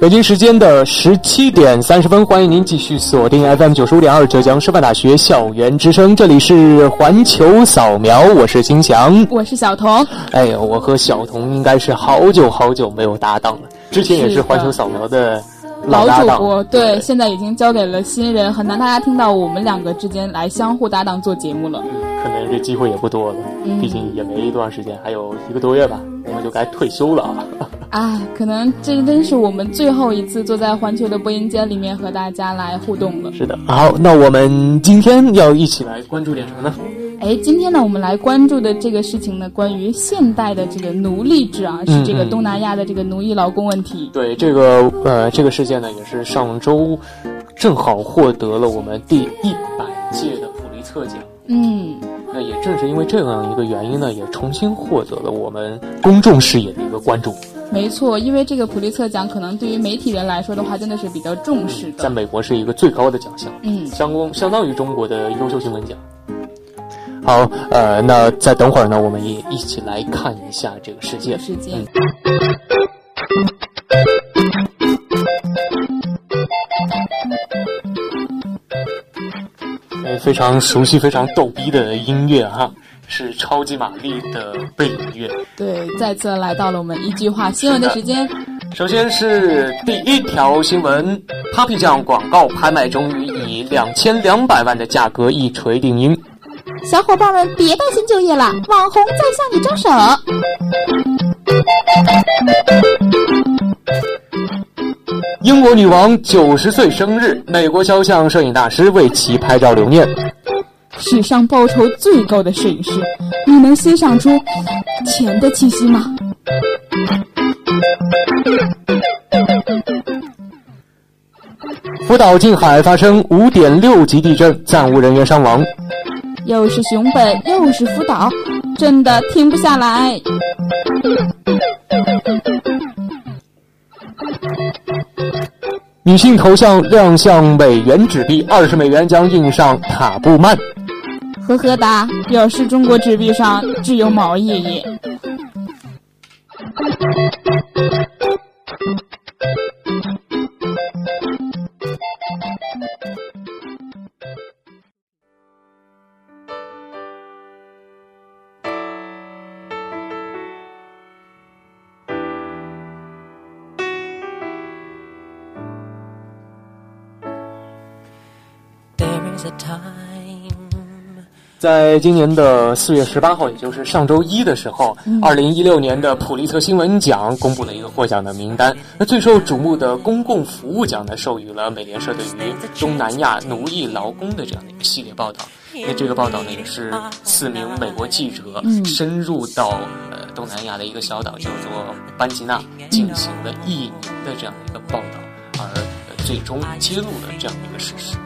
北京时间的十七点三十分，欢迎您继续锁定 FM 九十五点二浙江师范大学校园之声，这里是环球扫描，我是金翔，我是小童。哎呀，我和小童应该是好久好久没有搭档了，之前也是环球扫描的老主播，对，现在已经交给了新人，很难大家听到我们两个之间来相互搭档做节目了。可能这机会也不多了，毕竟也没多长时间，还有一个多月吧，我们就该退休了。啊。啊，可能这真是我们最后一次坐在环球的播音间里面和大家来互动了。是的，好，那我们今天要一起来关注点什么呢？哎，今天呢，我们来关注的这个事情呢，关于现代的这个奴隶制啊，是这个东南亚的这个奴役劳工问题。对，这个呃，这个事件呢，也是上周正好获得了我们第一百届的普利策奖。嗯。那也正是因为这样一个原因呢，也重新获得了我们公众视野的一个关注。没错，因为这个普利策奖可能对于媒体人来说的话，真的是比较重视的。在美国是一个最高的奖项，嗯，相公相当于中国的优秀新闻奖。好，呃，那再等会儿呢，我们也一起来看一下这个事件。事件。非常熟悉、非常逗逼的音乐哈，是超级玛丽的背景音乐。对，再次来到了我们一句话新闻的时间。首先是第一条新闻：Papi 酱广告拍卖终于以两千两百万的价格一锤定音。小伙伴们别担心就业了，网红在向你招手。英国女王九十岁生日，美国肖像摄影大师为其拍照留念。史上报酬最高的摄影师，你能欣赏出钱的气息吗？福岛近海发生五点六级地震，暂无人员伤亡。又是熊本，又是福岛，真的停不下来。女性头像亮相美元纸币，二十美元将印上塔布曼。呵呵哒，表示中国纸币上只有毛爷爷。在今年的四月十八号，也就是上周一的时候，二零一六年的普利策新闻奖公布了一个获奖的名单。那最受瞩目的公共服务奖呢，授予了美联社对于东南亚奴役劳工的这样的一个系列报道。那这个报道呢，也是四名美国记者深入到呃东南亚的一个小岛叫做班吉纳，进行了一年的这样的一个报道，而最终揭露了这样的一个事实。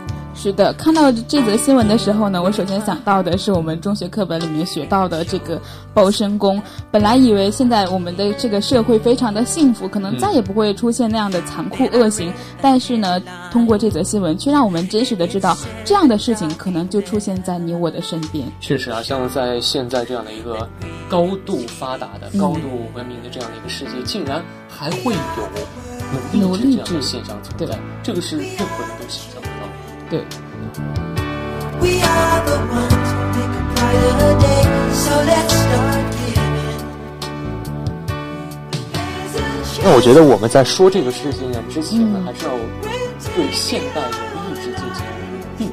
是的，看到这则新闻的时候呢，我首先想到的是我们中学课本里面学到的这个包身工。本来以为现在我们的这个社会非常的幸福，可能再也不会出现那样的残酷恶行。但是呢，通过这则新闻，却让我们真实的知道，这样的事情可能就出现在你我的身边。确实啊，像在现在这样的一个高度发达的、高度文明的这样的一个世界，竟然还会有奴隶制这样的现象存在，这个是任何人都想象对。那我觉得我们在说这个事情之前呢，还是要对现代奴役制进行定义。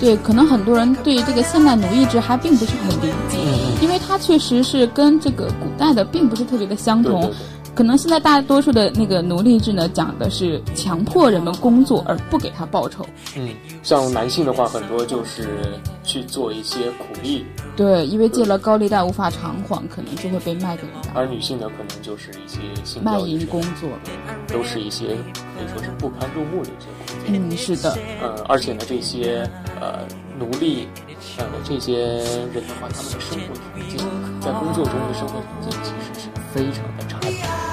对，可能很多人对这个现代奴役制还并不是很理解，因为它确实是跟这个古代的并不是特别的相同。可能现在大多数的那个奴隶制呢，讲的是强迫人们工作而不给他报酬。嗯，像男性的话，很多就是去做一些苦力，对，因为借了高利贷无法偿还，可能就会被卖给人家。而女性呢，可能就是一些性卖淫工作，都是一些可以说是不堪入目的一些工作。嗯，是的，呃，而且呢，这些呃奴隶，呃这些人的话，他们的生活条件在工作中的生活条件其实是非常的差的。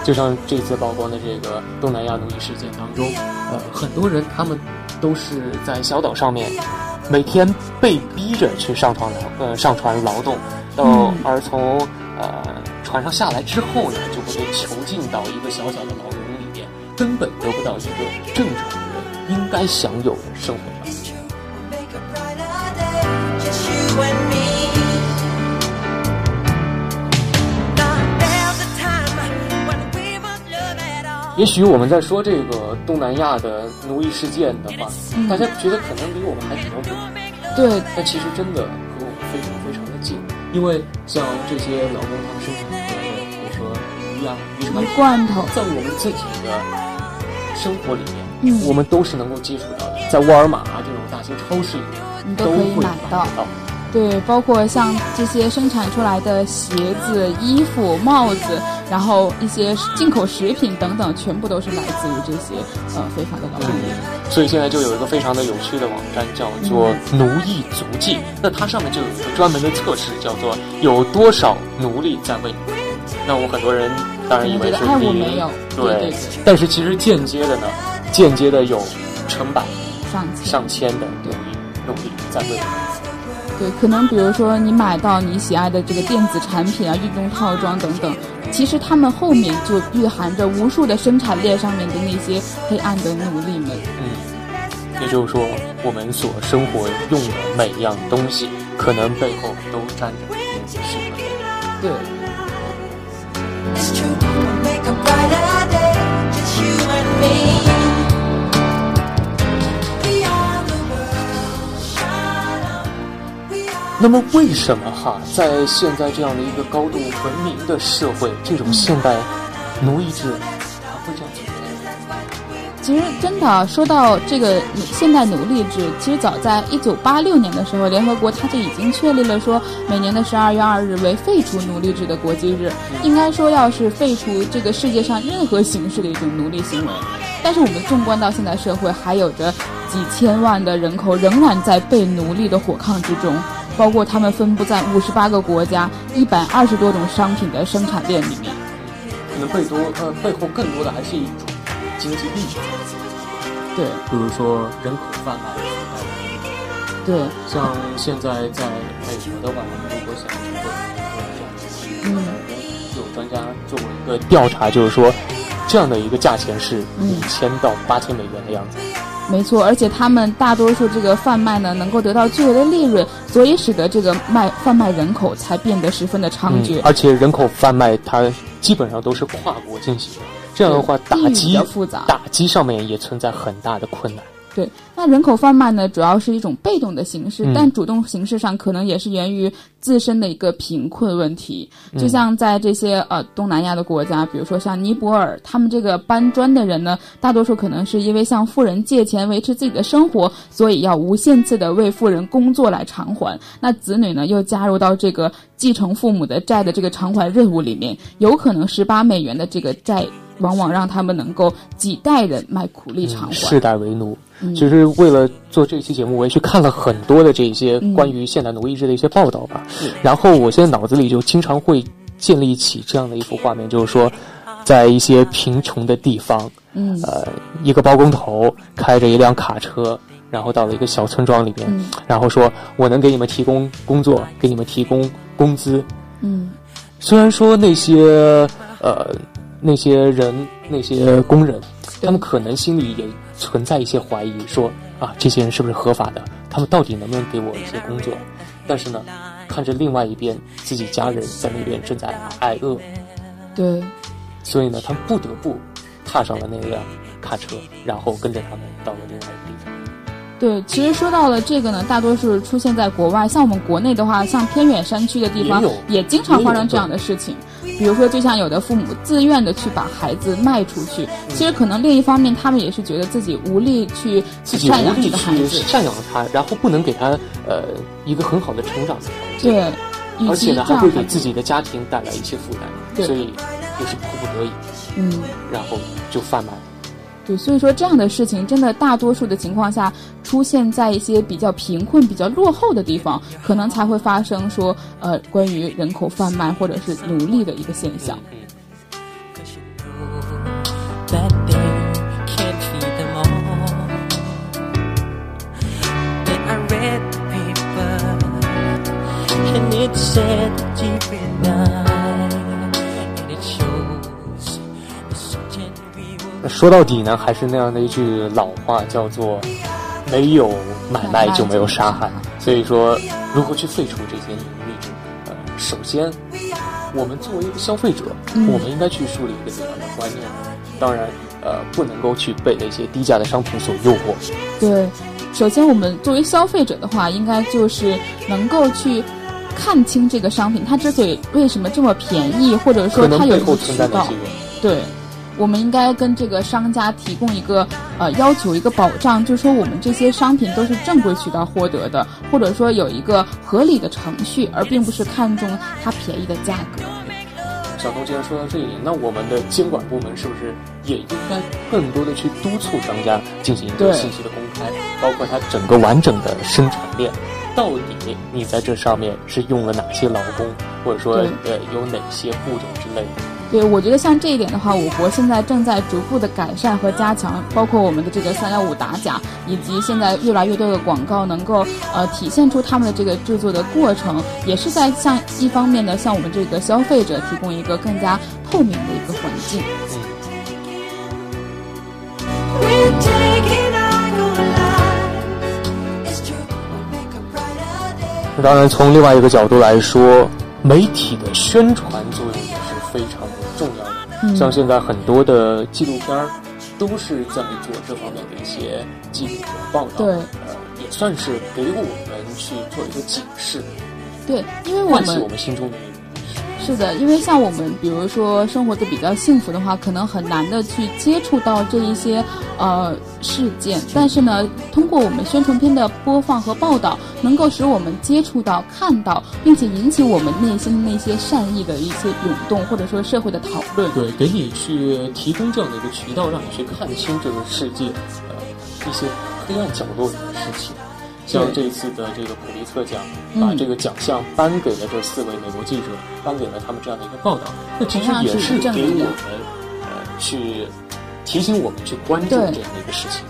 就像这次曝光的这个东南亚奴役事件当中，呃，很多人他们都是在小岛上面每天被逼着去上船劳呃上船劳动，到、嗯而从呃船上下来之后呢，就会被囚禁到一个小小的牢笼里面，根本得不到一个正常人应该享有的生活条件。也许我们在说这个东南亚的奴役事件的话，大家觉得可能离我们还比较远，对，但其实真的和我们非常非常的近。因为像这些劳工他们生产出来的，比如说鱼啊、鱼产鱼罐头，在我们自己的生活里面，嗯我们都是能够接触到的。在沃尔玛啊这种大型超市里面，都会买到。到。对，包括像这些生产出来的鞋子、衣服、帽子，然后一些进口食品等等，全部都是来自于这些呃非法的劳动力。所以现在就有一个非常的有趣的网站，叫做“奴役足迹”。那它上面就有一个专门的测试，叫做“有多少奴隶在为你服务”。那我很多人当然以为是我没有对对对对但是其实间接的呢，间接的有成百上千上千的奴隶奴隶在为你。对，可能比如说你买到你喜爱的这个电子产品啊、运动套装等等，其实他们后面就蕴含着无数的生产链上面的那些黑暗的奴隶们。嗯，也就是说，我们所生活用的每一样东西，可能背后都沾着奴役是和黑。对，那么，为什么哈，在现在这样的一个高度文明的社会，这种现代奴役制还会这样存在？其实真的啊说到这个现代奴隶制，其实早在一九八六年的时候，联合国它就已经确立了说，每年的十二月二日为废除奴隶制的国际日。应该说，要是废除这个世界上任何形式的一种奴隶行为。但是我们纵观到现在社会，还有着几千万的人口仍然在被奴隶的火炕之中，包括他们分布在五十八个国家、一百二十多种商品的生产链里面。可能背多呃背后更多的还是一种经济利益，对比如说人口贩卖。对，像现在在美国的话，我们如果想去做一个这样的嗯。有专家做过一个调查，就是说，这样的一个价钱是嗯五千到八千美元的样子。没错，而且他们大多数这个贩卖呢，能够得到巨额的利润，所以使得这个卖贩卖人口才变得十分的猖獗。嗯而且人口贩卖它基本上都是跨国进行的，这样的话打击较复杂打击上面也存在很大的困难。对，那人口贩卖呢，主要是一种被动的形式，嗯但主动形式上可能也是源于自身的一个贫困问题。就像在这些呃东南亚的国家，比如说像尼泊尔，他们这个搬砖的人呢，大多数可能是因为向富人借钱维持自己的生活，所以要无限次的为富人工作来偿还。那子女呢，又加入到这个继承父母的债的这个偿还任务里面，有可能十八美元的这个债。往往让他们能够几代人卖苦力偿还。世代为奴。嗯其实为了做这期节目，我也去看了很多的这些嗯关于现代奴役制的一些报道吧。然后我现在脑子里就经常会建立起这样的一幅画面，就是说，在一些贫穷的地方，嗯呃，一个包工头开着一辆卡车，然后到了一个小村庄里面，嗯然后说我能给你们提供工作，给你们提供工资。嗯虽然说那些呃那些人那些工人，他们可能心里也存在一些怀疑，说啊这些人是不是合法的？他们到底能不能给我一些工作？但是呢，看着另外一边自己家人在那边正在挨饿，对，所以呢，他们不得不踏上了那辆卡车，然后跟着他们到了另外一个地方。对，其实说到了这个呢，大多数出现在国外，像我们国内的话，像偏远山区的地方也，也经常发生这样的事情。比如说，就像有的父母自愿的去把孩子卖出去，其实可能另一方面，他们也是觉得自己无力去赡养这个孩子，赡养他，然后不能给他呃一个很好的成长的条件，对，而且呢还会给自己的家庭带来一些负担，对所以也是迫不得已，嗯。然后就贩卖。对，所以说这样的事情，真的大多数的情况下，出现在一些比较贫困、比较落后的地方，可能才会发生说，呃，关于人口贩卖或者是奴隶的一个现象。说到底呢，还是那样的一句老话，叫做“没有买卖就没有杀害”。所以说，如何去废除这些奴隶制？呃，首先，我们作为一个消费者，嗯我们应该去树立一个怎样的观念？当然，呃，不能够去被那些低价的商品所诱惑。对，首先我们作为消费者的话，应该就是能够去看清这个商品，它之所以为什么这么便宜，或者说它有渠背后存在哪道？对，我们应该跟这个商家提供一个呃要求，一个保障，就是说我们这些商品都是正规渠道获得的，或者说有一个合理的程序，而并不是看重它便宜的价格。小东既然说到这里，那我们的监管部门是不是也应该更多的去督促商家进行一个信息的公开，包括它整个完整的生产链，到底你在这上面是用了哪些劳工，或者说呃有哪些步骤之类的？对，我觉得像这一点的话，我国现在正在逐步的改善和加强，包括我们的这个三幺五打假，以及现在越来越多的广告能够呃体现出他们的这个制作的过程，也是在向一方面的向我们这个消费者提供一个更加透明的一个环境。We're taking our lives. It's true, we'll make a brighter day. 当然，从另外一个角度来说，媒体的宣传作用。嗯。像现在很多的纪录片儿都是在做这方面的一些记录和报道，对呃，也算是给我们去做一个警示，对，因为我们唤起我们心中的是的，因为像我们比如说生活的比较幸福的话，可能很难的去接触到这一些呃事件，但是呢，通过我们宣传片的播放和报道，能够使我们接触到、看到，并且引起我们内心的那些善意的一些涌动，或者说社会的讨论。对，给你去提供这样的一个渠道，让你去看清这个世界，呃，一些黑暗角落里的事情。像这一次的这个普利策奖，嗯把这个奖项颁给了这四位美国记者，颁给了他们这样的一个报道，那其实也是给我们呃去提醒我们去关注这样的一个事情。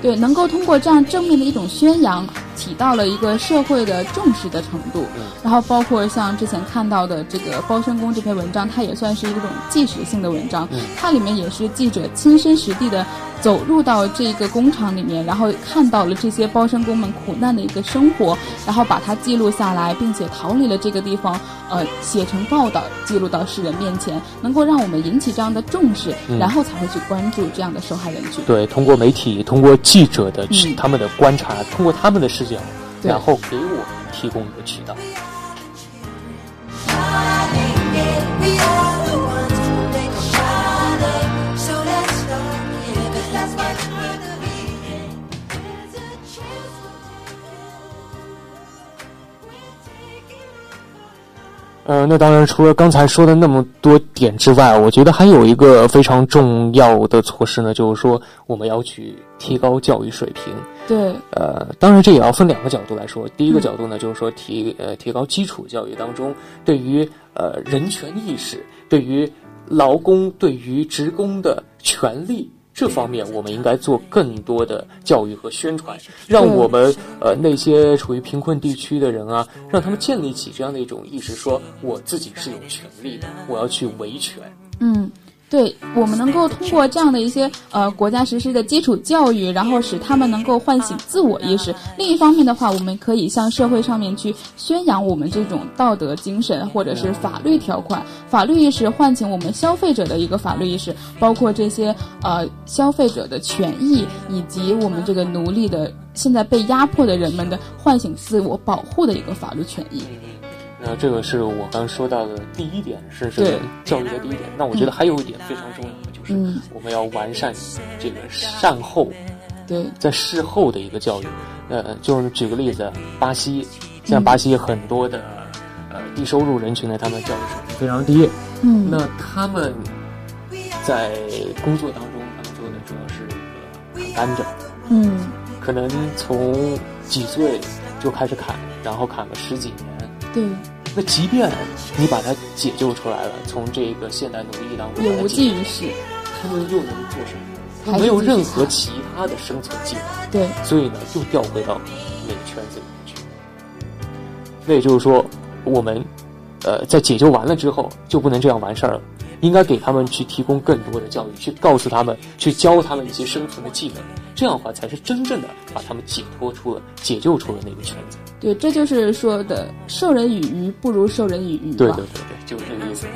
对，能够通过这样正面的一种宣扬，起到了一个社会的重视的程度。嗯然后包括像之前看到的这个包身工这篇文章，它也算是一种纪实性的文章。嗯它里面也是记者亲身实地的走入到这个工厂里面，然后看到了这些包身工们苦难的一个生活，然后把它记录下来，并且逃离了这个地方，呃，写成报道，记录到世人面前，能够让我们引起这样的重视，嗯然后才会去关注这样的受害人群。对，通过媒体，通过记者的、嗯他们的观察，通过他们的视讲，然后给我们提供一个渠道。呃，那当然，除了刚才说的那么多点之外，我觉得还有一个非常重要的措施呢，就是说我们要去提高教育水平。对，呃，当然这也要分两个角度来说。第一个角度呢，就是说提呃提高基础教育当中对于呃人权意识、对于劳工、对于职工的权利这方面，我们应该做更多的教育和宣传，让我们呃那些处于贫困地区的人啊，让他们建立起这样的一种意识，说我自己是有权利的，我要去维权。嗯，对，我们能够通过这样的一些呃国家实施的基础教育，然后使他们能够唤醒自我意识。另一方面的话，我们可以向社会上面去宣扬我们这种道德精神或者是法律条款、法律意识，唤醒我们消费者的一个法律意识，包括这些呃消费者的权益，以及我们这个奴隶的现在被压迫的人们的唤醒自我保护的一个法律权益。那这个是我刚说到的第一点，是这个教育的第一点。那我觉得还有一点非常重要的，就是嗯我们要完善这个善后，对，在事后的一个教育。呃，就是举个例子，巴西，像巴西很多的、呃低收入人群呢，他们教育水平非常低。嗯，那他们在工作当中，他们做的主要是砍甘蔗，嗯可能从几岁就开始砍，然后砍了十几年。对，那即便你把它解救出来了，从这个现代奴役当中也无济于事。他们又能做什么？他没有任何其他的生存技能。对，所以呢，又调回到那个圈子里面去。那也就是说，我们呃在解救完了之后，就不能这样完事儿了，应该给他们去提供更多的教育，去告诉他们，去教他们一些生存的技能，这样的话才是真正的把他们解脱出了、解救出了那个圈子。对，这就是说的授人以鱼不如授人以渔吧。对对对对，就是这个意思。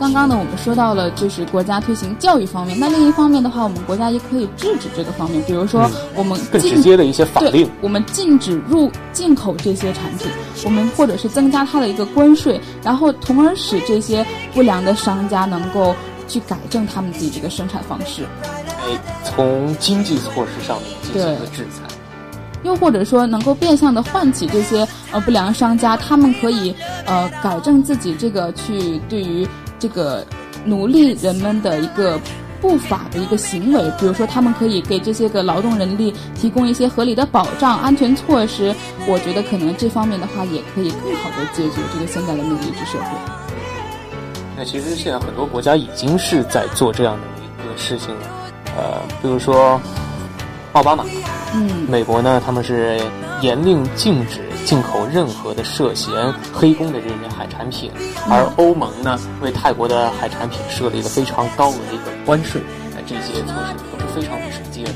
刚刚呢，我们说到了就是国家推行教育方面，那另一方面的话，我们国家也可以制止这个方面，比如说嗯我们更禁直接的一些法对令，，我们禁止入进口这些产品，我们或者是增加它的一个关税，然后从而使这些不良的商家能够去改正他们自己这个生产方式，哎，从经济措施上面进行了制裁。又或者说能够变相的唤起这些呃不良商家，他们可以呃改正自己这个去对于这个奴隶人们的一个。不法的一个行为，比如说，他们可以给这些个劳动人力提供一些合理的保障、安全措施。我觉得可能这方面的话，也可以更好的解决这个现在的奴隶制社会。那其实现在很多国家已经是在做这样的一个事情了，呃，比如说奥巴马，嗯，美国呢，他们是严令禁止进口任何的涉嫌黑工的这些海产品，而欧盟呢，为泰国的海产品设立了一个非常高额的一个关税，哎，这些措施都是非常直接的。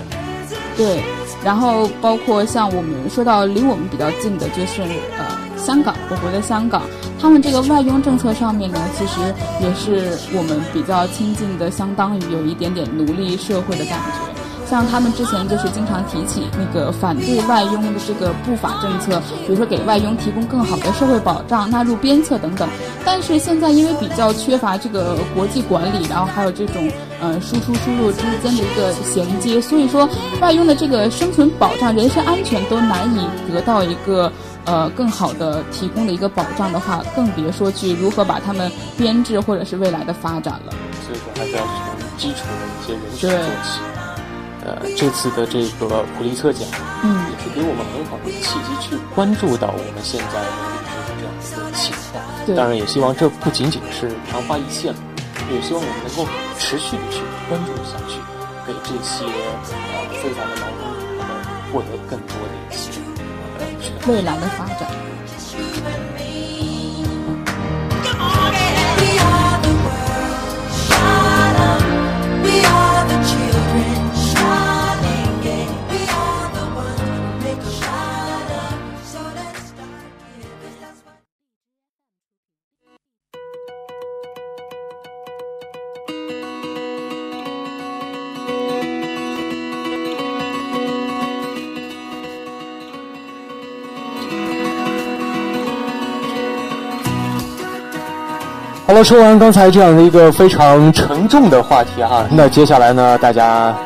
对。然后包括像我们说到离我们比较近的，就是呃香港，我国的香港，他们这个外佣政策上面呢，其实也是我们比较亲近的，相当于有一点点奴隶社会的感觉。像他们之前就是经常提起那个反对外佣的这个不法政策，比如说给外佣提供更好的社会保障、纳入鞭策等等。但是现在因为比较缺乏这个国际管理，然后还有这种呃输出输入之间的一个衔接，所以说外佣的这个生存保障、人身安全都难以得到一个。呃，更好的提供的一个保障的话，更别说去如何把他们编制或者是未来的发展了。所以说还是要从基础的一些人群做起。呃，这次的这个普利策奖，嗯也是给我们很好的契机去关注到我们现在的这样一个情况。对当然也希望这不仅仅是昙花一现，也希望我们能够持续的去关注下去，给这些呃非凡的劳动者他们获得更多的一些呃。未来的发展。说完刚才这样的一个非常沉重的话题哈，那接下来呢，大家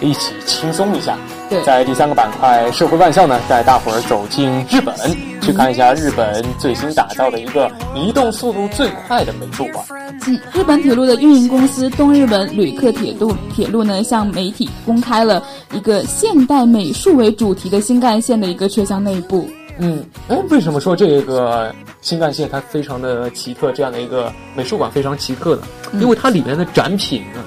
一起轻松一下。对在第三个板块“社会万象”呢，带大伙儿走进日本，去看一下日本最新打造的一个移动速度最快的美术馆。嗯，日本铁路的运营公司东日本旅客铁路铁路呢，向媒体公开了一个现代美术为主题的新干线的一个车厢内部。嗯，哎，为什么说这个新干线它非常的奇特？这样的一个美术馆非常奇特呢？因为它里面的展品呢，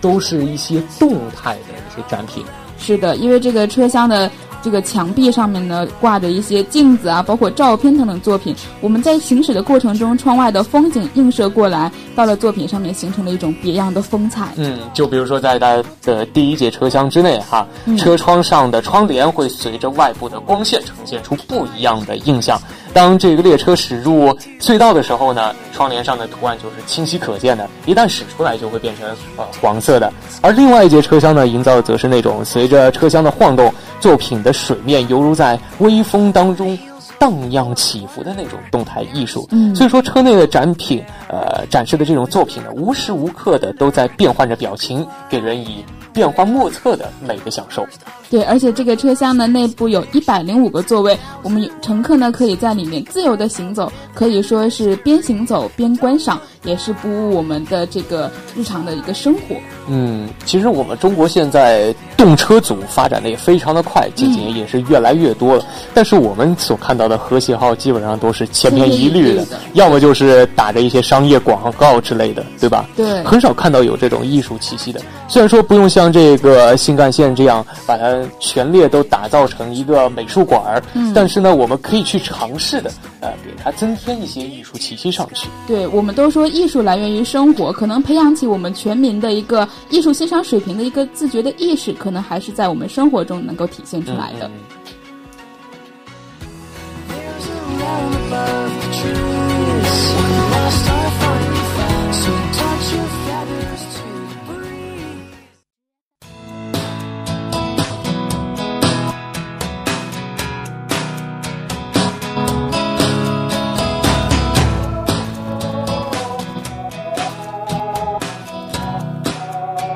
都是一些动态的一些展品。是的，因为这个车厢的这个墙壁上面呢挂着一些镜子啊，包括照片等等作品。我们在行驶的过程中，窗外的风景映射过来，到了作品上面形成了一种别样的风采。嗯，就比如说在它的第一节车厢之内哈，嗯车窗上的窗帘会随着外部的光线呈现出不一样的印象。当这个列车驶入隧道的时候呢，窗帘上的图案就是清晰可见的，一旦驶出来就会变成呃黄色的。而另外一节车厢呢，营造的则是那种随着车厢的晃动，作品的水面犹如在微风当中。荡漾起伏的那种动态艺术，嗯所以说车内的展品，呃，展示的这种作品呢，无时无刻的都在变换着表情，给人以变幻莫测的美的享受。对，而且这个车厢呢内部有一百零五个座位，我们乘客呢可以在里面自由的行走，可以说是边行走边观赏，也是不误我们的这个日常的一个生活。嗯，其实我们中国现在动车组发展的也非常的快，近几年也是越来越多了。但是我们所看到的和谐号基本上都是千篇一律的要么就是打着一些商业广告之类的，对吧？对很少看到有这种艺术气息的。虽然说不用像这个新干线这样把它全列都打造成一个美术馆儿，嗯但是呢，我们可以去尝试的，呃，给它增添一些艺术气息上去。对我们都说艺术来源于生活，可能培养起我们全民的一个艺术欣赏水平的一个自觉的意识，可能还是在我们生活中能够体现出来的。嗯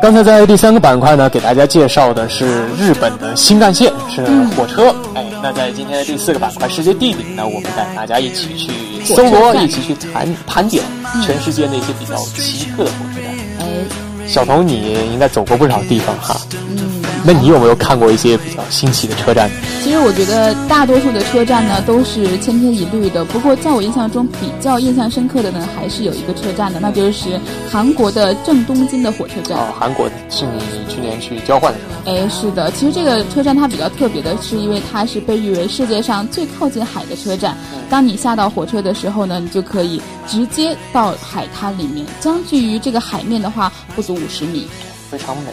刚才在第三个板块呢，给大家介绍的是日本的新干线，是火车。哎，那在今天的第四个板块世界地理呢，我们带大家一起去搜罗，一起去盘盘点全世界那些比较奇特的火车站。哎，小童，你应该走过不少地方哈，嗯，那你有没有看过一些比较新奇的车站？其实我觉得大多数的车站呢都是千篇一律的，不过在我印象中比较印象深刻的呢，还是有一个车站的，那就是韩国的正东京的火车站。哦，韩国是你去年去交换的时候。哎，是的，其实这个车站它比较特别的是，因为它是被誉为世界上最靠近海的车站。当你下到火车的时候呢，你就可以直接到海滩里面，相距于这个海面的话不足五十米。非常美，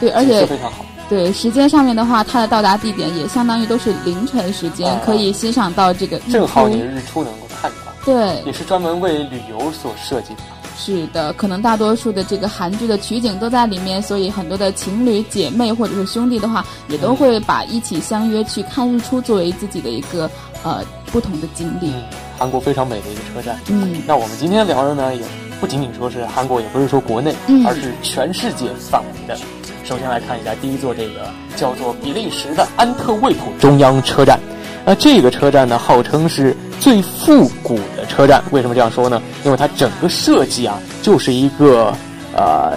对，而且非常好。对时间上面的话，它的到达地点也相当于都是凌晨时间，啊可以欣赏到这个日正好出你日出能够看到，对，也是专门为旅游所设计的。是的，可能大多数的这个韩剧的取景都在里面，所以很多的情侣、姐妹或者是兄弟的话，也都会把一起相约去看日出作为自己的一个呃不同的经历。嗯，韩国非常美的一个车站。嗯，那我们今天聊的呢，也不仅仅说是韩国，也不是说国内，嗯而是全世界范围的。首先来看一下第一座这个叫做比利时的安特卫普中央车站。那这个车站呢，号称是最复古的车站。为什么这样说呢？因为它整个设计啊，就是一个呃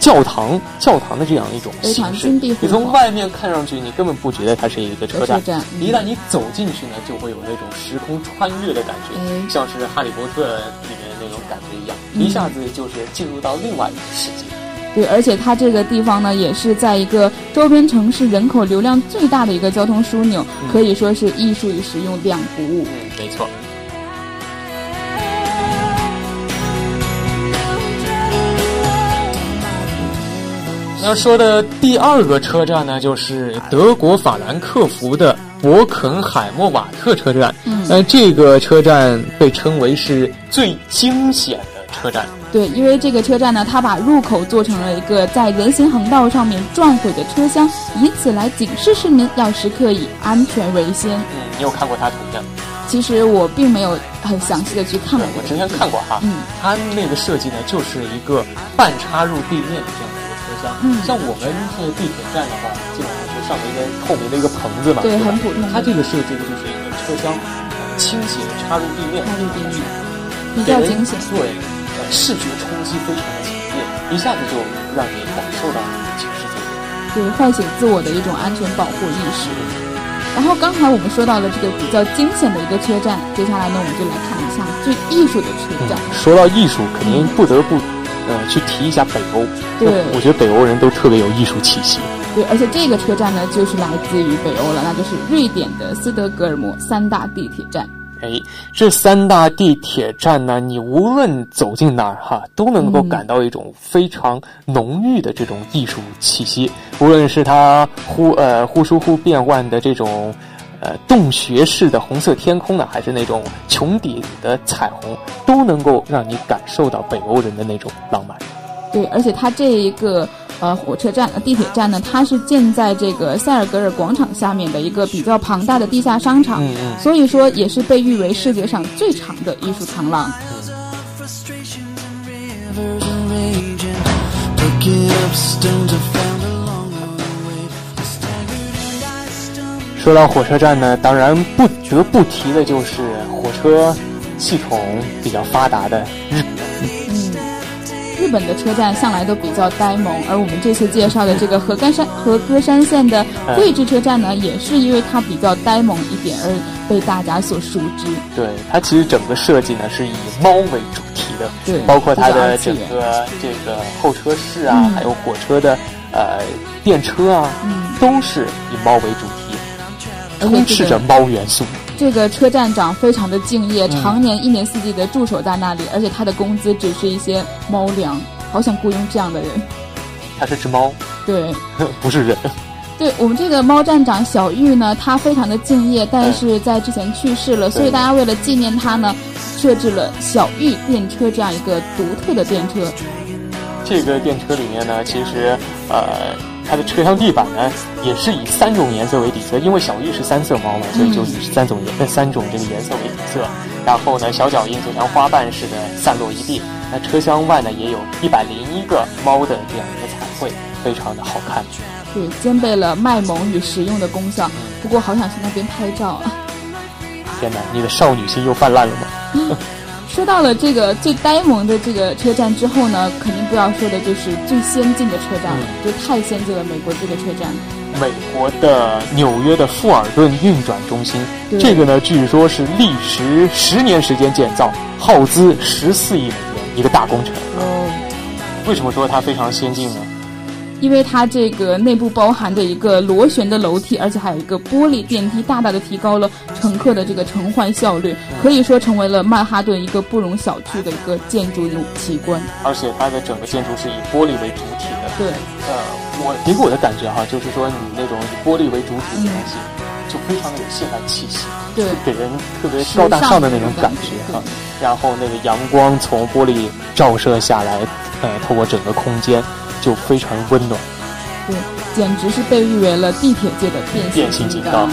教堂教堂的这样一种形式。你从外面看上去，你根本不觉得它是一个车站。车站嗯一旦你走进去呢，就会有那种时空穿越的感觉，哎像是《哈利波特》里面那种感觉一样，嗯一下子就是进入到另外一个世界。对，而且它这个地方呢，也是在一个周边城市人口流量最大的一个交通枢纽，可以说是艺术与实用两不误。嗯，没错。那说的第二个车站呢，就是德国法兰克福的博肯海默瓦特车站。嗯那这个车站被称为是最惊险的车站。对，因为这个车站呢，它把入口做成了一个在人行横道上面撞毁的车厢，以此来警示市民要时刻以安全为先。嗯，你有看过它图片吗？其实我并没有很详细的去看过对，我之前看过哈，嗯它那个设计呢，就是一个半插入地面的这样的一个车厢。嗯像我们是地铁站的话，基本上是上面一个透明的一个棚子嘛，对很普通它这个设计的就是一个车厢倾斜插入地面，插入地面，比较惊险。对，呃，视觉冲击非常的强烈，一下子就让你感受到那个警示作用。对，唤醒自我的一种安全保护意识。然后刚才我们说到了这个比较惊险的一个车站，接下来呢，我们就来看一下最艺术的车站。说到艺术，肯定不得不呃去提一下北欧。对我觉得北欧人都特别有艺术气息。对，而且这个车站呢，就是来自于北欧了，那就是瑞典的斯德哥尔摩三大地铁站。哎，这三大地铁站呢，你无论走进哪儿哈，都能够感到一种非常浓郁的这种艺术气息。无论是它忽呃忽疏忽变幻的这种呃洞穴式的红色天空呢，还是那种穹顶的彩虹，都能够让你感受到北欧人的那种浪漫。对，而且它这一个呃火车站、呃地铁站呢，它是建在这个塞尔格尔广场下面的一个比较庞大的地下商场，嗯嗯所以说也是被誉为世界上最长的艺术长廊。说到火车站呢，当然不得不提的就是火车系统比较发达的日日本的车站向来都比较呆萌，而我们这次介绍的这个和歌山和歌山县的桂枝车站呢，也是因为它比较呆萌一点而被大家所熟知。对，它其实整个设计呢是以猫为主题的，对包括它的整个这个候车室啊，嗯还有火车的呃电车啊，嗯都是以猫为主题，充斥着猫元素。这个车站长非常的敬业，嗯常年一年四季的驻守在那里，而且他的工资只是一些猫粮。好想雇佣这样的人。他是只猫，对，不是人。对我们这个猫站长小玉呢，他非常的敬业，但是在之前去世了，所以大家为了纪念他呢，设置了小玉电车这样一个独特的电车。这个电车里面呢，其实呃，它的车厢地板呢也是以三种颜色为底色，因为小玉是三色猫嘛，所以就以三种颜、呃三种这个颜色为底色。然后呢，小脚印就像花瓣似的散落一地。那车厢外呢，也有一百零一个猫的这样一个彩绘，非常的好看。对，兼备了卖萌与实用的功效。不过好想去那边拍照啊！天哪，你的少女心又泛滥了吗？说到了这个最呆萌的这个车站之后呢，肯定不要说的就是最先进的车站了，就太先进了。美国这个车站，美国的纽约的富尔顿运转中心，这个呢，据说是历时十年时间建造，耗资十四亿美元，一个大工程。哦，为什么说它非常先进呢？因为它这个内部包含着一个螺旋的楼梯，而且还有一个玻璃电梯，大大的提高了乘客的这个乘换效率，可以说成为了曼哈顿一个不容小觑的一个建筑奇观。而且它的整个建筑是以玻璃为主体的。对，呃，我给我的感觉哈，就是说你那种以玻璃为主体的东西，就非常的有现代气息，对给人特别高大上的那种感觉哈。然后那个阳光从玻璃照射下来，呃，透过整个空间就非常温暖。对，简直是被誉为了地铁界的变变形金刚。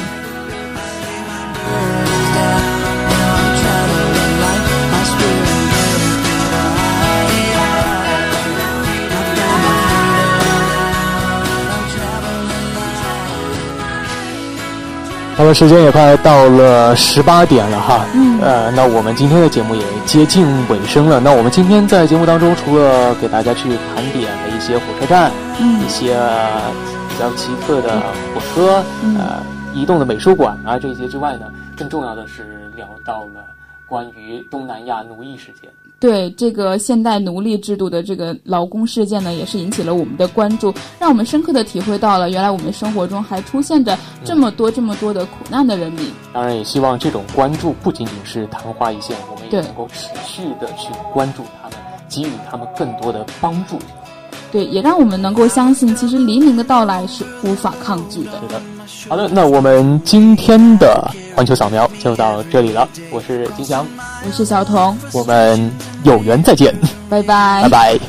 那么时间也快到了十八点了哈，嗯，呃，那我们今天的节目也接近尾声了。那我们今天在节目当中，除了给大家去盘点了一些火车站，嗯一些呃比较奇特的火车，嗯呃，移动的美术馆啊这些之外呢，更重要的是聊到了关于东南亚奴役事件。对这个现代奴隶制度的这个劳工事件呢，也是引起了我们的关注，让我们深刻的体会到了原来我们生活中还出现着这么多这么多的苦难的人民。当然，也希望这种关注不仅仅是昙花一现，我们也能够持续的去关注他们，给予他们更多的帮助。对，也让我们能够相信，其实黎明的到来是无法抗拒的。是的，好的，那我们今天的环球扫描就到这里了。我是金翔，我是小童，我们有缘再见，拜拜，拜拜